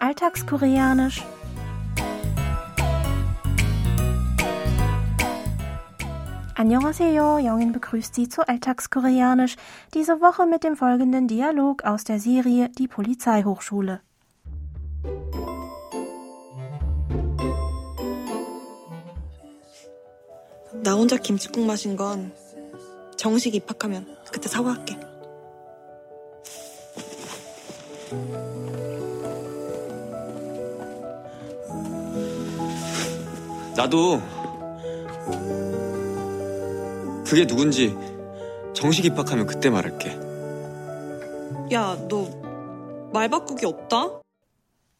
Alltagskoreanisch. Annyeonghaseyo, Jongin begrüßt Sie zu Alltagskoreanisch, diese Woche mit dem folgenden Dialog aus der Serie Die Polizeihochschule. 나 혼자 김치국 마신 건 정식 입학하면 그때 사과할게. 나도 그게 누군지 정식 입학하면 그때 말할게. 야, 너 말 바꾸기 없다?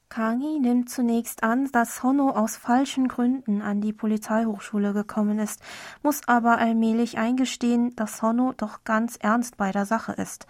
Kangi nimmt zunächst an, dass Hono aus falschen Gründen an die Polizeihochschule gekommen ist, muss aber allmählich eingestehen, dass Hono doch ganz ernst bei der Sache ist.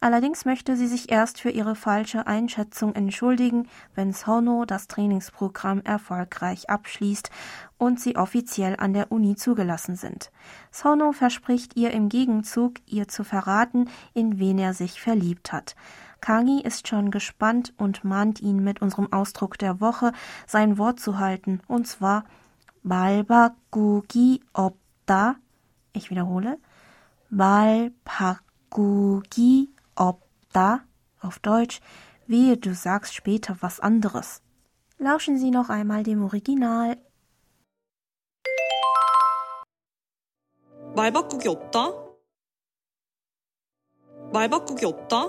Allerdings möchte sie sich erst für ihre falsche Einschätzung entschuldigen, wenn Sono das Trainingsprogramm erfolgreich abschließt und sie offiziell an der Uni zugelassen sind. Sono verspricht ihr im Gegenzug, ihr zu verraten, in wen er sich verliebt hat. Kagi ist schon gespannt und mahnt ihn mit unserem Ausdruck der Woche, sein Wort zu halten, und zwar Balba Gugi Opda. Ich wiederhole. Balpagugi 바꾸기 없다. Auf Deutsch, wehe, du sagst später was anderes. Lauschen Sie noch einmal dem Original. 말 바꾸기 없다? 말 바꾸기 없다?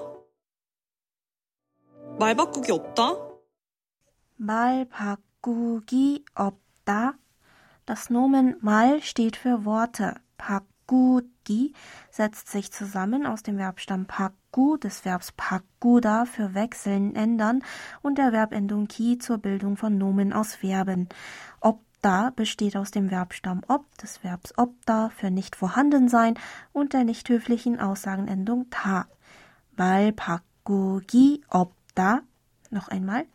말 바꾸기 없다? 말 바꾸기 없다. Das Nomen mal steht für Worte. Pakudi setzt sich zusammen aus dem Verbstamm pakku, des Verbs pakuda für wechseln, ändern und der Verbendung ki zur Bildung von Nomen aus Verben. Opta besteht aus dem Verbstamm ob, des Verbs opta für nicht vorhanden sein und der nicht höflichen Aussagenendung ta. Mal Pakugi opta. Noch einmal.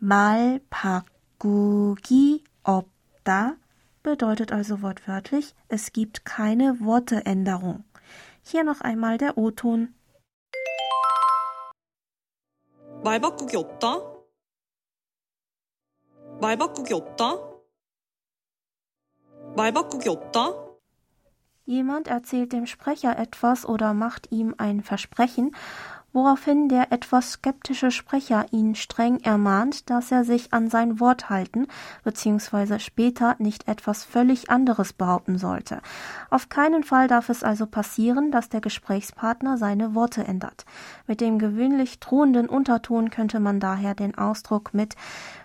Mal Pakugi opta bedeutet also wortwörtlich, es gibt keine Worteänderung. Hier noch einmal der O-Ton. 말 바꾸기 없다? 말 바꾸기 없다? 말 바꾸기 없다? Jemand erzählt dem Sprecher etwas oder macht ihm ein Versprechen, woraufhin der etwas skeptische Sprecher ihn streng ermahnt, dass er sich an sein Wort halten bzw. später nicht etwas völlig anderes behaupten sollte. Auf keinen Fall darf es also passieren, dass der Gesprächspartner seine Worte ändert. Mit dem gewöhnlich drohenden Unterton könnte man daher den Ausdruck mit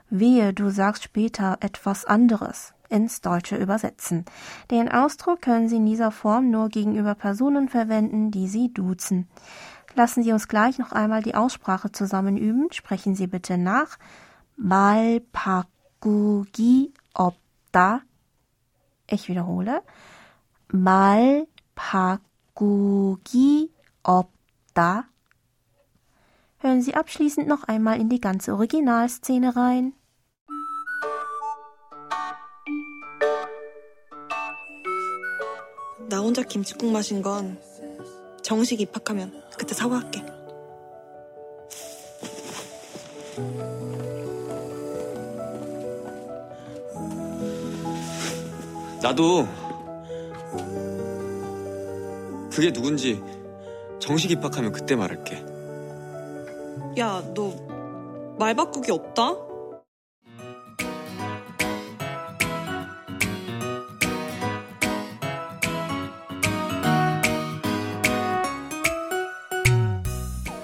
Wehe, du sagst später etwas anderes ins Deutsche übersetzen. Den Ausdruck können Sie in dieser Form nur gegenüber Personen verwenden, die Sie duzen. Lassen Sie uns gleich noch einmal die Aussprache zusammen üben. Sprechen Sie bitte nach. 말 바꾸기 없다. Ich wiederhole. 말 바꾸기 없다. Hören Sie abschließend noch einmal in die ganze Originalszene rein. 나 혼자 김치국 마신 건 정식 입학하면 그때 사과할게. 나도 그게 누군지 정식 입학하면 그때 말할게. 야, 너 말 바꾸기 없다?